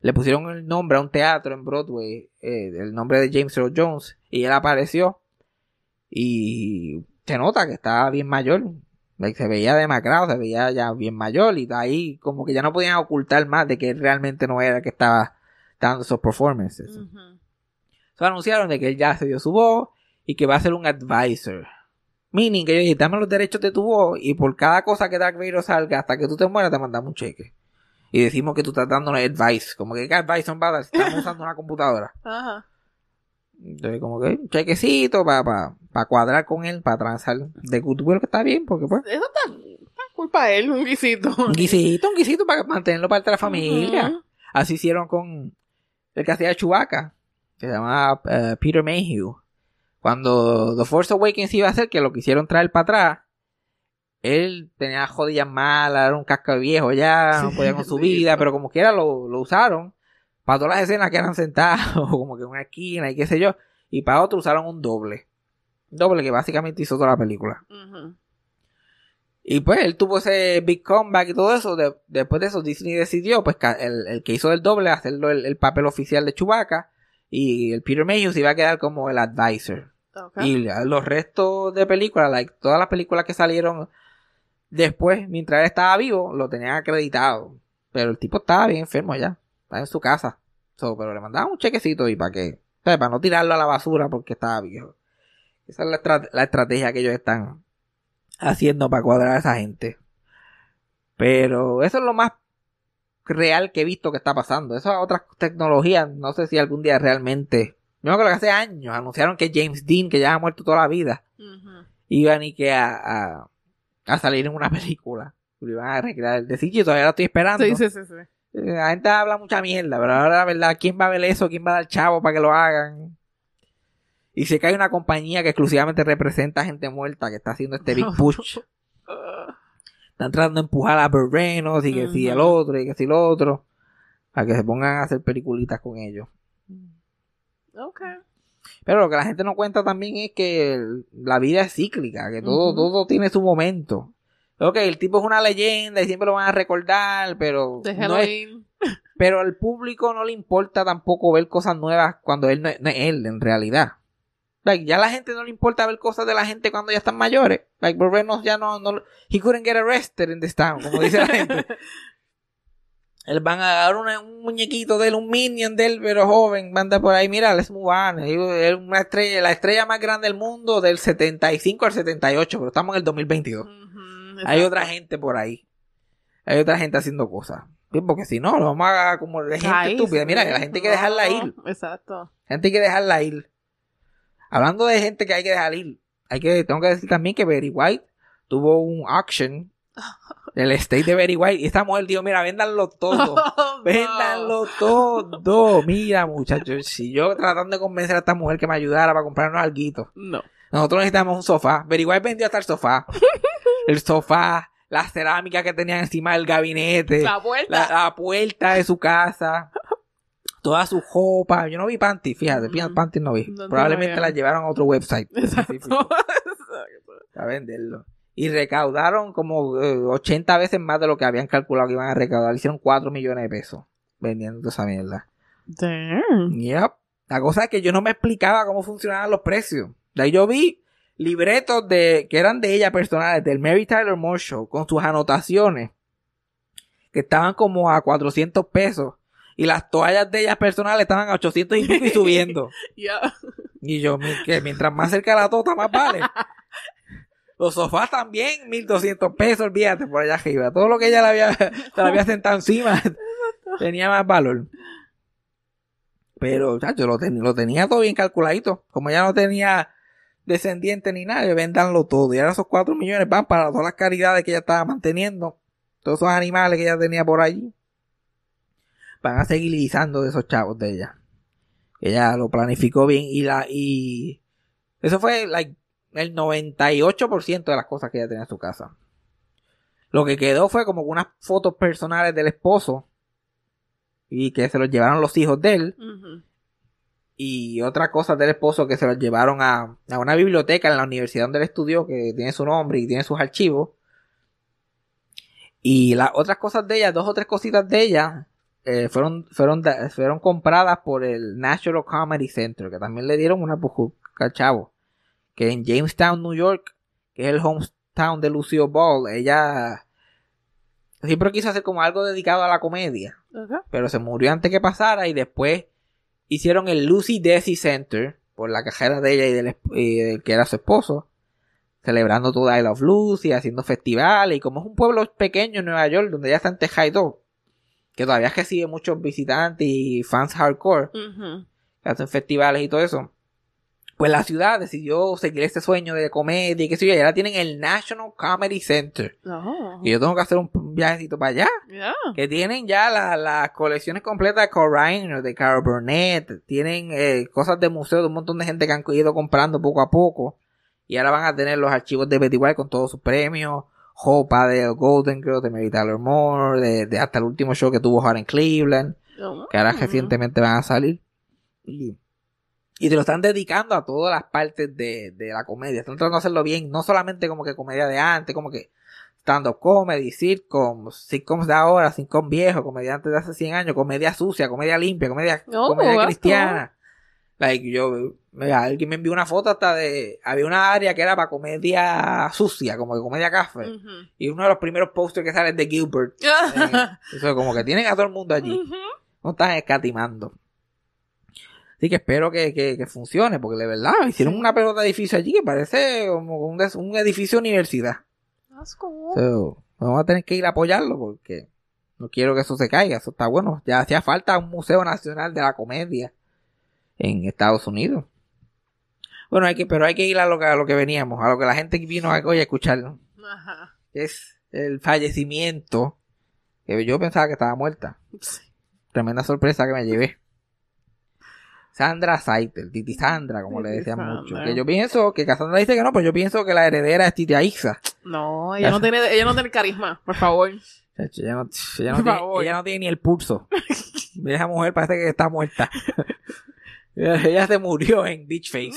le pusieron el nombre a un teatro en Broadway, eh, el nombre de James Earl Jones, y él apareció, y se nota que estaba bien mayor, se veía demacrado, se veía ya bien mayor, y ahí como que ya no podían ocultar más de que realmente no era el que estaba dando esos performances. So, anunciaron de que él ya se dio su voz y que va a ser un advisor. Meaning que yo dije, dame los derechos de tu voz y por cada cosa que Dark Vader salga hasta que tú te mueras te mandamos un cheque. Y decimos que tú estás dándonos advice. Como que qué advice son para si estamos usando una computadora. Ajá. Entonces como que un chequecito para pa, pa cuadrar con él, para transar de goodwill que está bien, porque pues Eso está, está culpa de él, un guisito. un guisito, un guisito para mantenerlo parte de la familia. Así hicieron con el que hacía Chewbacca, que se llamaba eh, Peter Mayhew. Cuando The Force Awakens iba a ser, que lo quisieron traer para atrás, él tenía jodillas malas, era un casco viejo ya, no podía con su sí. vida, pero como quiera lo, lo usaron para todas las escenas que eran sentados, como que en una esquina y qué sé yo. Y para otro usaron un doble. Un doble que básicamente hizo toda la película. Y pues él tuvo ese big comeback y todo eso. De- después de eso, Disney decidió, pues, el, el que hizo del doble, hacerlo el, el papel oficial de Chewbacca. Y el Peter Mayhew se iba a quedar como el advisor. Y los restos de películas, like, todas las películas que salieron después, mientras él estaba vivo, lo tenían acreditado. Pero el tipo estaba bien enfermo ya. Estaba en su casa. So, pero le mandaban un chequecito y para qué. Para no tirarlo a la basura porque estaba viejo. Esa es la, la estrategia que ellos están haciendo para cuadrar a esa gente. Pero eso es lo más real que he visto que está pasando. Esas otras tecnologías, no sé si algún día realmente. Yo me acuerdo que hace años anunciaron que James Dean, que ya ha muerto toda la vida, Ujú. iba ni que a, a, a salir en una película. Lo iban a recrear el de CGI, todavía lo estoy esperando. Sí, sí, sí, sí. Eh, La gente habla mucha mierda, pero ahora la verdad, ¿quién va a ver eso? ¿Quién va a dar chavo para que lo hagan? Y sé que hay una compañía que exclusivamente representa a gente muerta que está haciendo este big push. Están tratando de empujar a Burt Reynolds y que si el otro y que si el otro. Para que se pongan a hacer peliculitas con ellos. Ok. Pero lo que la gente no cuenta también es que la vida es cíclica, que todo, todo tiene su momento. Ok, el tipo es una leyenda y siempre lo van a recordar, pero Déjalo no es- pero al público no le importa tampoco ver cosas nuevas cuando él no es, no es él en realidad. Like, ya a la gente no le importa ver cosas de la gente cuando ya están mayores. Like, Burt Reynolds ya no, no, he couldn't get arrested in this town, como dice la gente. Él van a dar una- un muñequito de él, un minion de él, pero joven, manda por ahí, mira, let's move on. Es una estrella, la estrella más grande del mundo del 75 al 78, pero estamos en el 2022. Ujú, Hay exacto. otra gente por ahí. Hay otra gente haciendo cosas. Porque si no, lo vamos a como de gente Ay, estúpida. sí. Mira, la gente hay que dejarla ir. Exacto. Gente hay que dejarla ir. Hablando de gente que hay que dejar ir, hay que, tengo que decir también que Betty White tuvo un auction del estate de White y esta mujer dijo, mira, véndanlo todo. Oh, Véndanlo todo. Mira, muchachos, si yo tratando de convencer a esta mujer que me ayudara para comprarnos algo. No. Nosotros necesitamos un sofá. Betty White vendió hasta el sofá. el sofá, la cerámica que tenían encima del gabinete, La vuelta. la, la puerta de su casa, toda su ropa. Yo no vi panty, fíjate, Ujú. panty no vi. No te Probablemente vayas. las llevaron a otro website Exacto. específico a venderlo. Y recaudaron como eh, 80 veces más de lo que habían calculado que iban a recaudar. Hicieron 4 millones de pesos vendiendo toda esa mierda. Damn. Yep. La cosa es que yo no me explicaba cómo funcionaban los precios. De ahí yo vi libretos de que eran de ella personales, del Mary Tyler Moore Show, con sus anotaciones, que estaban como a 400 pesos. Y las toallas de ellas personales estaban a 800 y pico y subiendo. Y yo, que mientras más cerca la tota, más vale. Los sofás también, 1200 pesos, olvídate, por allá arriba. Todo lo que ella le había, se le había sentado encima tenía más valor. Pero, chacho, lo, ten- lo tenía todo bien calculadito. Como ya no tenía descendiente ni nada, vendanlo todo. Y ahora esos 4 millones van para todas las caridades que ella estaba manteniendo. Todos esos animales que ella tenía por allí. Van a seguir guisando de esos chavos de ella. Ella lo planificó bien y la, y eso fue like, el 98% de las cosas que ella tenía en su casa. Lo que quedó fue como unas fotos personales del esposo y que se los llevaron los hijos de él. Y otras cosas del esposo que se los llevaron a, a una biblioteca en la universidad donde él estudió que tiene su nombre y tiene sus archivos. Y las otras cosas de ella, dos o tres cositas de ella eh, fueron, fueron, fueron compradas por el National Comedy Center que también le dieron una pujuca chavo que en Jamestown, New York que es el hometown de Lucio Ball ella siempre quiso hacer como algo dedicado a la comedia pero se murió antes que pasara y después hicieron el Lucy Desi Center por la cajera de ella y del, esp- y del que era su esposo celebrando toda I Love Lucy haciendo festivales y como es un pueblo pequeño en Nueva York donde ya está en Tejado que todavía recibe muchos visitantes y fans hardcore que hacen festivales y todo eso pues la ciudad decidió seguir ese sueño de comedia y que sé yo y ahora tienen el National Comedy Center No. y yo tengo que hacer un viajecito para allá que tienen ya la- las colecciones completas de Carl Reiner, de Carol Burnett, tienen eh, cosas de museo de un montón de gente que han ido comprando poco a poco y ahora van a tener los archivos de Betty White con todos sus premios, Hopa de Golden Girl, de Mary Tyler Moore, de, de hasta el último show que tuvo Hard en Cleveland, No. que ahora recientemente van a salir. Y Y te lo están dedicando a todas las partes de, de la comedia. Están tratando de hacerlo bien, no solamente como que comedia de antes, como que stand-up comedy, sitcoms, sitcoms de ahora, sitcom viejo, comediantes de hace 100 años, comedia sucia, comedia limpia, comedia, comedia cristiana. Like, yo, mira, alguien me envió una foto hasta de, había una área que era para comedia sucia, como que comedia café. Y uno de los primeros posters que sale es de Gilbert. Eh, eso como que tienen a todo el mundo allí. No están escatimando. Así que espero que, que, que funcione, porque de verdad hicieron una pelota de edificio allí que parece como un, un edificio universidad. Cool. So, vamos a tener que ir a apoyarlo porque no quiero que eso se caiga. Eso está bueno. Ya hacía falta un Museo Nacional de la Comedia en Estados Unidos. Bueno, hay que, pero hay que ir a lo que, a lo que veníamos, a lo que la gente vino hoy a escuchar, Ajá. es el fallecimiento, que yo pensaba que estaba muerta. Sí. Tremenda sorpresa que me llevé. Sandra Saitel, Titi Sandra, como le decían Sandra. mucho. Que yo pienso que Cassandra dice que no, pero yo pienso que la heredera es Titi Aixa. No, ella no tiene, ella no tiene carisma, por favor. Ella no, ella, no Por tiene, favor. ella no tiene ni el pulso. Esa mujer parece que está muerta. ella, se murió en Beach Face.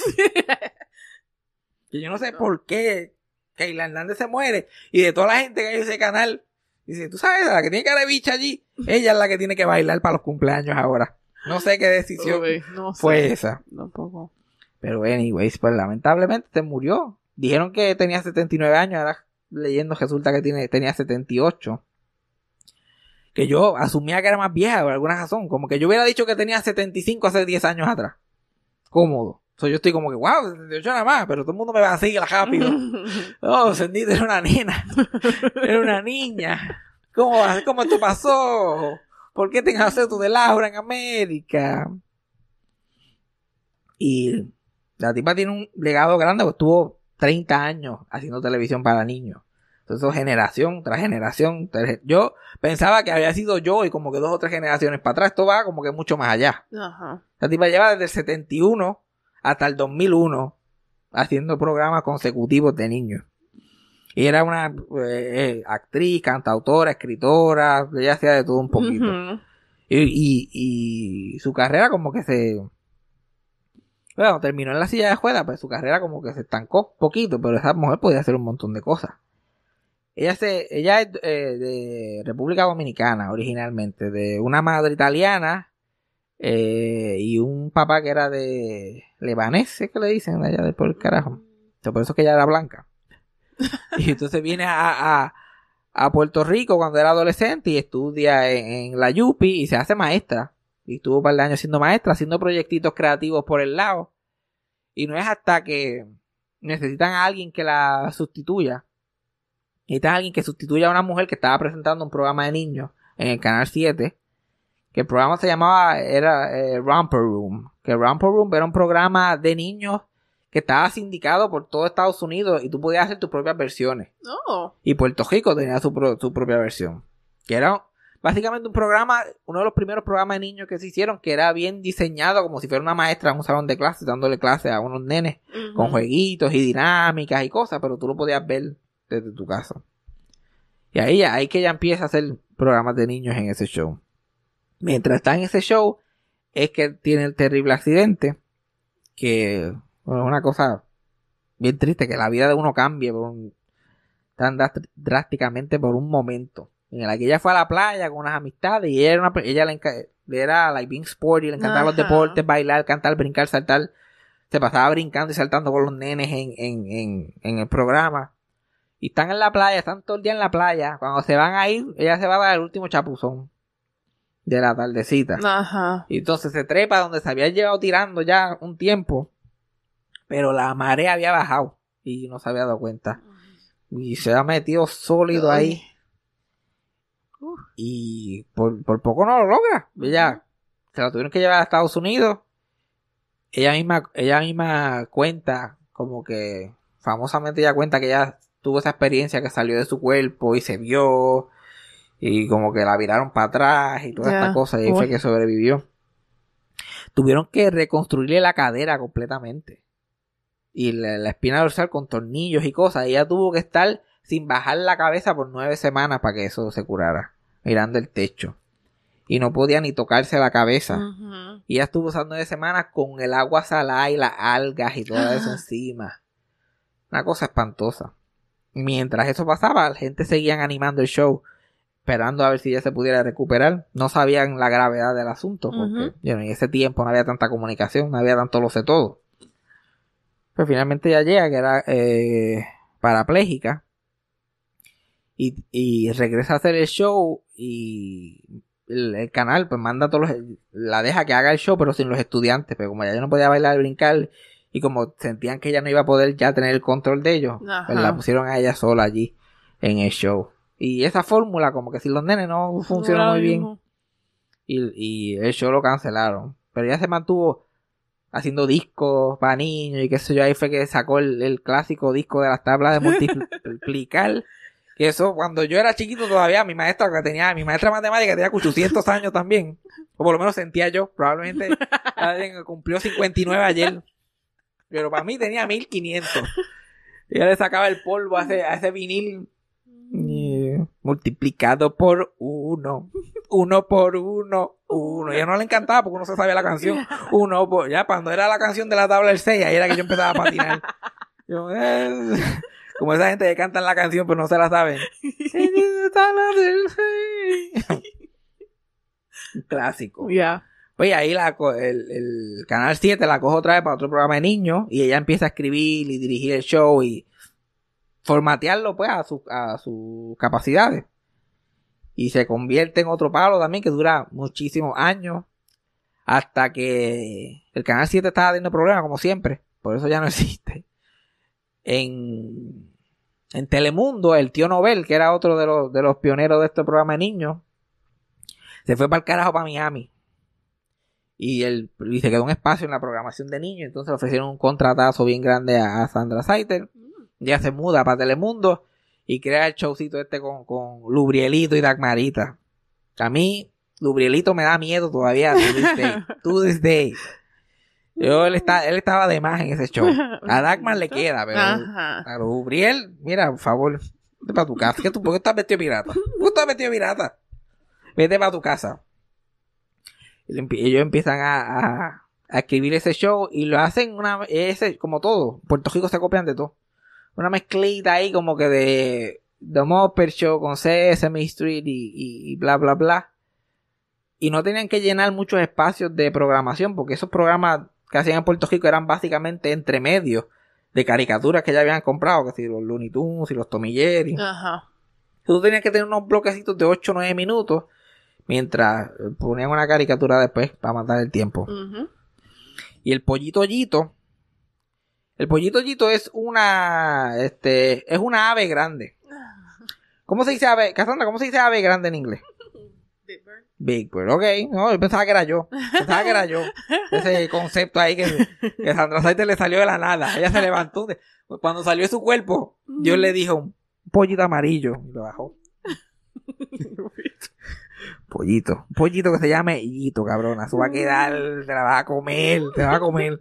Y yo no sé por qué Keila Hernández se muere. Y de toda la gente que hay en ese canal, dice, tú sabes, la que tiene cara de bicha allí, ella es la que tiene que bailar para los cumpleaños ahora. No sé qué decisión Uy, no sé. fue esa. Tampoco. Pero anyways, pues lamentablemente se murió. Dijeron que tenía 79 años, ahora leyendo resulta que tiene, tenía 78. Que yo asumía que era más vieja por alguna razón. Como que yo hubiera dicho que tenía 75 hace 10 años atrás. Cómodo. So, yo estoy como que, wow, 78 nada más, pero todo el mundo me va a seguir rápido. Oh, Sendito era una nena. Era una niña. ¿Cómo, cómo esto pasó? ¿Por qué tengas acento de Laura en América? Y la tipa tiene un legado grande, porque estuvo 30 años haciendo televisión para niños. Entonces, generación tras generación. tras- Yo pensaba que había sido yo y como que dos o tres generaciones para atrás. Esto va como que mucho más allá. Ajá. La tipa lleva desde el 71 hasta el 2001 haciendo programas consecutivos de niños. Y era una eh, eh, actriz, cantautora, escritora, ella hacía de todo un poquito. Y, y, y su carrera como que se... Bueno, terminó en la silla de juega, pues su carrera como que se estancó poquito, pero esa mujer podía hacer un montón de cosas. Ella, se, ella es eh, de República Dominicana originalmente, de una madre italiana eh, y un papá que era de lebanés, ¿es que le dicen allá de por el carajo? So, por eso es que ella era blanca. y entonces viene a, a, a Puerto Rico cuando era adolescente y estudia en, la Yupi y se hace maestra. Y estuvo un par de años siendo maestra, haciendo proyectitos creativos por el lado. Y no es hasta que necesitan a alguien que la sustituya. Necesitan a alguien que sustituya a una mujer que estaba presentando un programa de niños en el canal 7. Que el programa se llamaba, era eh, Room. Que Romper Room era un programa de niños que estaba sindicado por todo Estados Unidos y tú podías hacer tus propias versiones. No. Y Puerto Rico tenía su, pro- su propia versión. Que era básicamente un programa, uno de los primeros programas de niños que se hicieron, que era bien diseñado como si fuera una maestra en un salón de clases, dándole clases a unos nenes con jueguitos y dinámicas y cosas, pero tú lo podías ver desde tu casa. Y ahí, ya- ahí que ella empieza a hacer programas de niños en ese show. Mientras está en ese show, es que tiene el terrible accidente, que bueno, es una cosa bien triste, que la vida de uno cambie por un, tan drásticamente por un momento. En el que ella fue a la playa con unas amistades y ella, era, una, ella le era like being sporty, le encantaban los deportes, bailar, cantar, brincar, saltar. Se pasaba brincando y saltando con los nenes en, en, en, en el programa. Y están en la playa, están todo el día en la playa. Cuando se van a ir, ella se va a dar el último chapuzón de la tardecita. Ajá. Y entonces se trepa donde se había llevado tirando ya un tiempo. Pero la marea había bajado. Y no se había dado cuenta. Y se ha metido sólido ahí. Y por, por poco no lo logra. Ella se la tuvieron que llevar a Estados Unidos. Ella misma, ella misma cuenta, como que famosamente ella cuenta que ella tuvo esa experiencia que salió de su cuerpo y se vio. Y como que la viraron para atrás y toda Ya. esta cosa. Y ahí fue que sobrevivió. Tuvieron que reconstruirle la cadera completamente. Y la, la espina dorsal con tornillos y cosas. Ella tuvo que estar sin bajar la cabeza por nueve semanas para que eso se curara. Mirando el techo. y no podía ni tocarse la cabeza. Y ella estuvo usando de semanas con el agua salada y las algas y todo eso encima. Una cosa espantosa. Mientras eso pasaba, la gente seguían animando el show, esperando a ver si ella se pudiera recuperar. No sabían la gravedad del asunto, porque en ese tiempo no había tanta comunicación, no había tanto lo sé todo. Pero finalmente ella llega, que era eh, parapléjica, y, y regresa a hacer el show y el, el canal pues manda a todos los, la deja que haga el show pero sin los estudiantes. Pero como ella no podía bailar brincar y como sentían que ella no iba a poder ya tener el control de ellos pues la pusieron a ella sola allí en el show. Y esa fórmula como que si los nenes no funcionó muy bien. y, y el show lo cancelaron. Pero ella se mantuvo haciendo discos para niños y qué sé yo. Ahí fue que sacó el, el clásico disco de las tablas de multiplicar. Que eso, cuando yo era chiquito todavía, mi maestra que tenía, mi maestra de matemática tenía 800 años también. O por lo menos sentía yo. Probablemente alguien cumplió 59 ayer. Pero para mí tenía 1500. Y ella le sacaba el polvo a ese, a ese vinil y multiplicado por uno, uno por uno, uno. Y a no le encantaba porque uno se sabía la canción. Uno por, ya cuando era la canción de la tabla del 6, ahí era que yo empezaba a patinar. Yo, eh, como esa gente que cantan la canción pero no se la saben. Clásico. Ya. Pues ahí la, el, el canal 7 la coge otra vez para otro programa de niños y ella empieza a escribir y dirigir el show y formatearlo pues a, su- a sus capacidades. Y se convierte en otro palo también que dura muchísimos años hasta que el canal 7 estaba teniendo problemas como siempre. Por eso ya no existe. En, en Telemundo, el tío Nobel, que era otro de los, de los pioneros de este programa de niños, se fue para el carajo para Miami y él y se quedó un espacio en la programación de niños entonces le ofrecieron un contratazo bien grande a, a Sandra Saiter ya se muda para Telemundo y crea el showcito este con, con Lubrielito y Dagmarita a mí Lubrielito me da miedo todavía to this day, to this day. Yo, él, está, él estaba de más en ese show a Dagmar le queda pero Ajá. a Lubriel mira por favor vete para tu casa ¿Qué tú, ¿por qué estás vestido pirata? ¿por qué estás vestido pirata? vete para tu casa y ellos empiezan a, a- a escribir ese show y lo hacen una ese como todo Puerto Rico se copian de todo una mezclita ahí como que de The Muppet Show con Sesame Street y, y, y bla bla bla y no tenían que llenar muchos espacios de programación porque esos programas que hacían en Puerto Rico eran básicamente entre medios de caricaturas que ya habían comprado que si los Looney Tunes y los Tommy Jerry Ajá. Tú tenías que tener unos bloquecitos de 8 o 9 minutos mientras ponían una caricatura después para matar el tiempo. Y el pollito Ollito, el pollito Ollito es una, este, es una ave grande. ¿Cómo se dice ave? Cassandra, ¿cómo se dice ave grande en inglés? Big Bird, ok. No, yo pensaba que era yo. Pensaba que era yo. Ese concepto ahí que, que Sandra Saiter le salió de la nada. Ella se levantó. de- cuando salió de su cuerpo, Dios le dijo un pollito amarillo. Y lo bajó. Pollito. Un pollito que se llame Hito, cabrona. Eso va a quedar, te la vas a comer, te la vas a comer.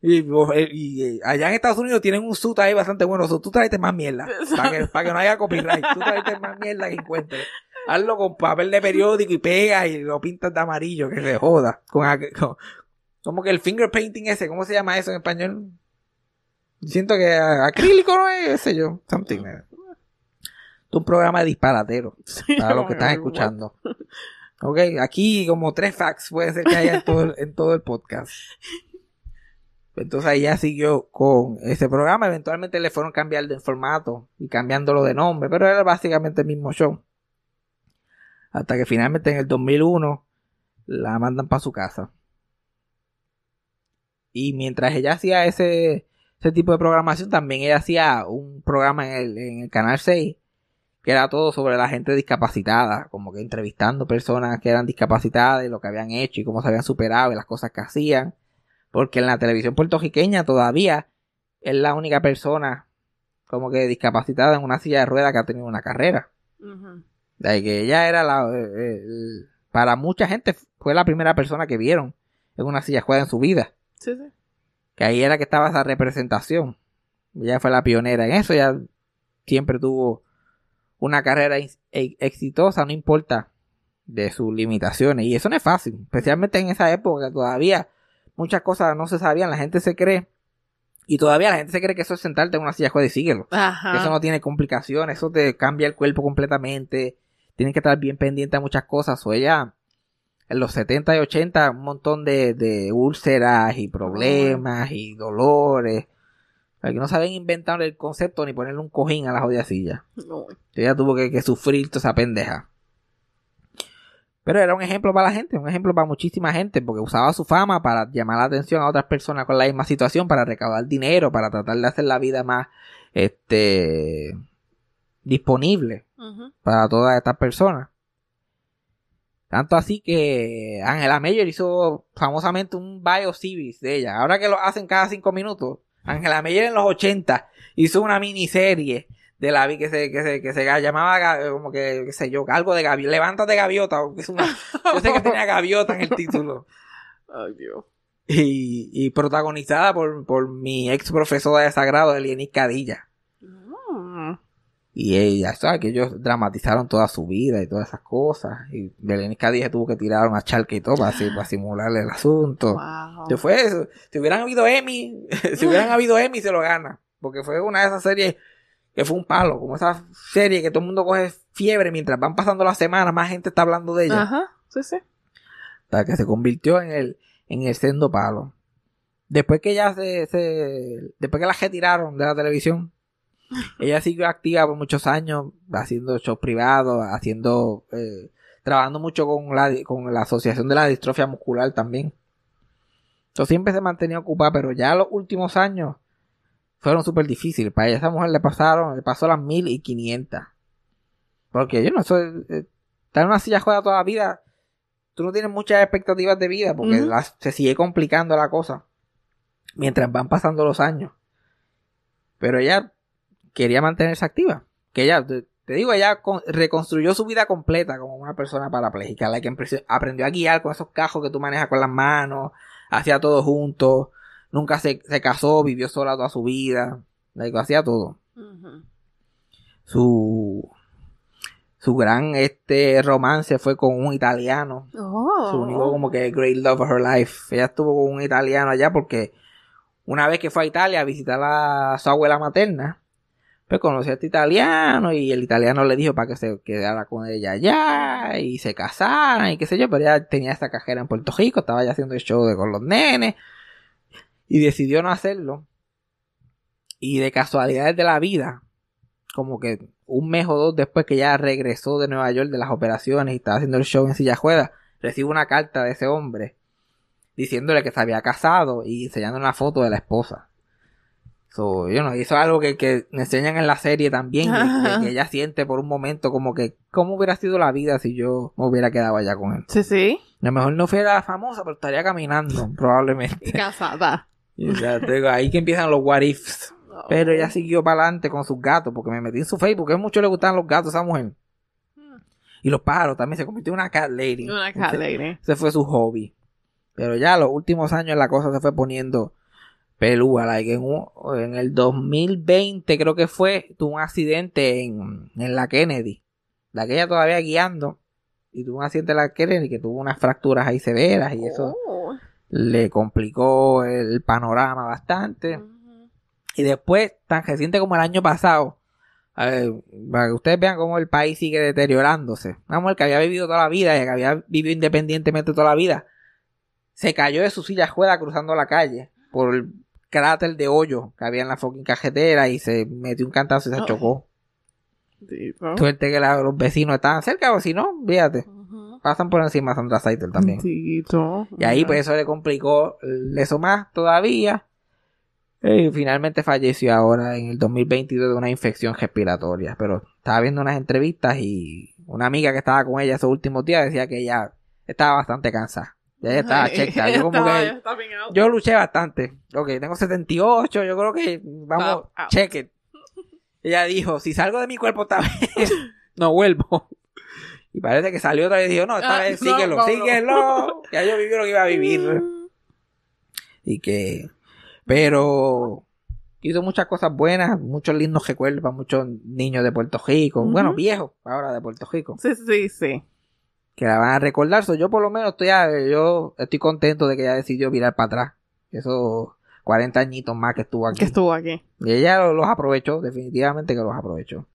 Y, y, eh, allá en Estados Unidos tienen un suit ahí bastante bueno. So, tú traiste más mierda. Para que, para que no haya copyright. Tú traiste más mierda que encuentres. Hazlo con papel de periódico y pega y lo pintas de amarillo, que se joda. Con, aqu- con- como que el finger painting ese, ¿cómo se llama eso en español? Siento que acrílico no es, qué sé yo, something. eh. Es un programa de disparatero para los que están escuchando. Ok, aquí como tres facts puede ser que haya en todo, el- en todo el podcast. Entonces ya siguió con ese programa. Eventualmente le fueron cambiando el formato y cambiándolo de nombre, pero era básicamente el mismo show. Hasta que finalmente en el 2001 la mandan para su casa. Y mientras ella hacía ese, ese tipo de programación, también ella hacía un programa en el, en el canal 6 que era todo sobre la gente discapacitada, como que entrevistando personas que eran discapacitadas y lo que habían hecho y cómo se habían superado y las cosas que hacían. Porque en la televisión puertorriqueña todavía es la única persona como que discapacitada en una silla de ruedas que ha tenido una carrera. Ujú. De que ella era la... eh, eh, el- para mucha gente fue la primera persona que vieron en una silla de ruedas en su vida. Sí, sí. Que ahí era que estaba esa representación. Ella fue la pionera en eso. Ella siempre tuvo una carrera ex- exitosa, no importa de sus limitaciones. Y eso no es fácil, especialmente en esa época que todavía muchas cosas no se sabían, la gente se cree. Y todavía la gente se cree que eso es sentarte en una silla de y síguelo. Ajá. Que eso no tiene complicaciones, eso te cambia el cuerpo completamente. Tienes que estar bien pendiente a muchas cosas. O ella, en los 70 y 80, un montón de, de úlceras y problemas y dolores. Aquí no saben inventar el concepto ni ponerle un cojín a la jodida silla. No. Ella tuvo que, que sufrir toda esa pendeja. Pero era un ejemplo para la gente, un ejemplo para muchísima gente, porque usaba su fama para llamar la atención a otras personas con la misma situación, para recaudar dinero, para tratar de hacer la vida más este disponible para todas estas personas. Tanto así que Angela Mayer hizo famosamente un bio series de ella. Ahora que lo hacen cada cinco minutos, Angela Mayer en los 80 hizo una miniserie de la vi que se, que se, que se llamaba como que, qué sé yo, algo de gaviota, levántate gaviota, es una, yo sé que tenía gaviota en el título. Ay, Dios. Y, y protagonizada por, por mi ex profesora de sagrado, Elienis Cadilla. Mm. Y ella, ¿sabes? Que ellos dramatizaron toda su vida y todas esas cosas. Y Belén Cadilla tuvo que tirar una charca y todo para, para simularle el asunto. Wow. Eso. Si hubieran habido Emmy, si hubieran habido Emmy, se lo gana. Porque fue una de esas series que fue un palo. Como esa serie que todo el mundo coge fiebre mientras van pasando las semanas, más gente está hablando de ella. Ajá. Sí, sí. Hasta que se convirtió en el, en el sendo palo. Después que ella se, se- después que la retiraron de la televisión, ella siguió activa por muchos años, haciendo shows privados, haciendo, eh, trabajando mucho con la, con la Asociación de la Distrofia Muscular también. Entonces siempre se mantenía ocupada, pero ya los últimos años fueron súper difíciles. Para ella, esa mujer le pasaron, le pasó las mil y quinientas. Porque yo no soy, eh, estar en una silla juega toda la vida, tú no tienes muchas expectativas de vida porque las- se sigue complicando la cosa mientras van pasando los años. Pero ella quería mantenerse activa. Que ella, te, te digo, ella con- reconstruyó su vida completa como una persona parapléjica, la que aprendió a guiar con esos cajos que tú manejas con las manos, hacía todo junto, nunca se, se casó, vivió sola toda su vida, like, hacía todo. Su su gran este romance fue con un italiano. Oh. su único como que great love of her life. Ella estuvo con un italiano allá porque una vez que fue a Italia a visitar a su abuela materna pues conoció a este italiano y el italiano le dijo para que se quedara con ella allá y se casaran y qué sé yo pero ella tenía esta cajera en Puerto Rico estaba ya haciendo el show de con los nenes y decidió no hacerlo y de casualidades de la vida como que un mes o dos después que ya regresó de Nueva York de las operaciones y estaba haciendo el show en silla de ruedas, recibe una carta de ese hombre diciéndole que se había casado y enseñando una foto de la esposa. So, yo no, y eso es algo que, que me enseñan en la serie también, que ella siente por un momento como que, ¿cómo hubiera sido la vida si yo me hubiera quedado allá con él? Sí, sí. A lo mejor no fuera famosa, pero estaría caminando, probablemente. Y casada. Y digo, ahí que empiezan los what ifs. Pero ella siguió para adelante con sus gatos, porque me metí en su Facebook, que mucho le gustaban los gatos a esa mujer. Y los pájaros también se convirtió en una cat lady. Una cat lady. Ese fue su hobby. Pero ya los últimos años la cosa se fue poniendo pelúa. Like en, un- en el 2020 creo que fue, tuvo un accidente en, en la Kennedy. La que ella todavía guiando. Y tuvo un accidente en la Kennedy que tuvo unas fracturas ahí severas y eso Oh. Le complicó el panorama bastante. Y después, tan reciente como el año pasado, eh, para que ustedes vean cómo el país sigue deteriorándose. Una mujer que había vivido toda la vida y que había vivido independientemente toda la vida, se cayó de su silla de ruedas cruzando la calle por el cráter de hoyo que había en la fucking cajetera y se metió un cantazo y se Oh. chocó. Dito. Suerte que la- los vecinos estaban cerca, o si no, fíjate. Pasan por encima de Sandra Saitel también. Y ahí pues eso le complicó eso más todavía. Y finalmente falleció ahora en el 2022 de una infección respiratoria. Pero estaba viendo unas entrevistas y una amiga que estaba con ella esos últimos días decía que ella estaba bastante cansada. Ya ella estaba checa. Yo como estaba- que está bien yo luché bastante. Ok, tengo 78, yo creo que vamos, Está it. Ella dijo, si salgo de mi cuerpo esta vez, no vuelvo. Y parece que salió otra vez y dijo, no, esta Ah, vez síguelo, no, síguelo. Ya yo viví lo que iba a vivir. Y que, pero hizo muchas cosas buenas, muchos lindos recuerdos para muchos niños de Puerto Rico, bueno, viejos ahora de Puerto Rico. Sí, sí, sí. que la van a recordar. So, yo por lo menos estoy, a- yo estoy contento de que ella decidió virar para atrás. Esos 40 añitos más que estuvo aquí. Que estuvo aquí. Y ella lo- los aprovechó, definitivamente que los aprovechó.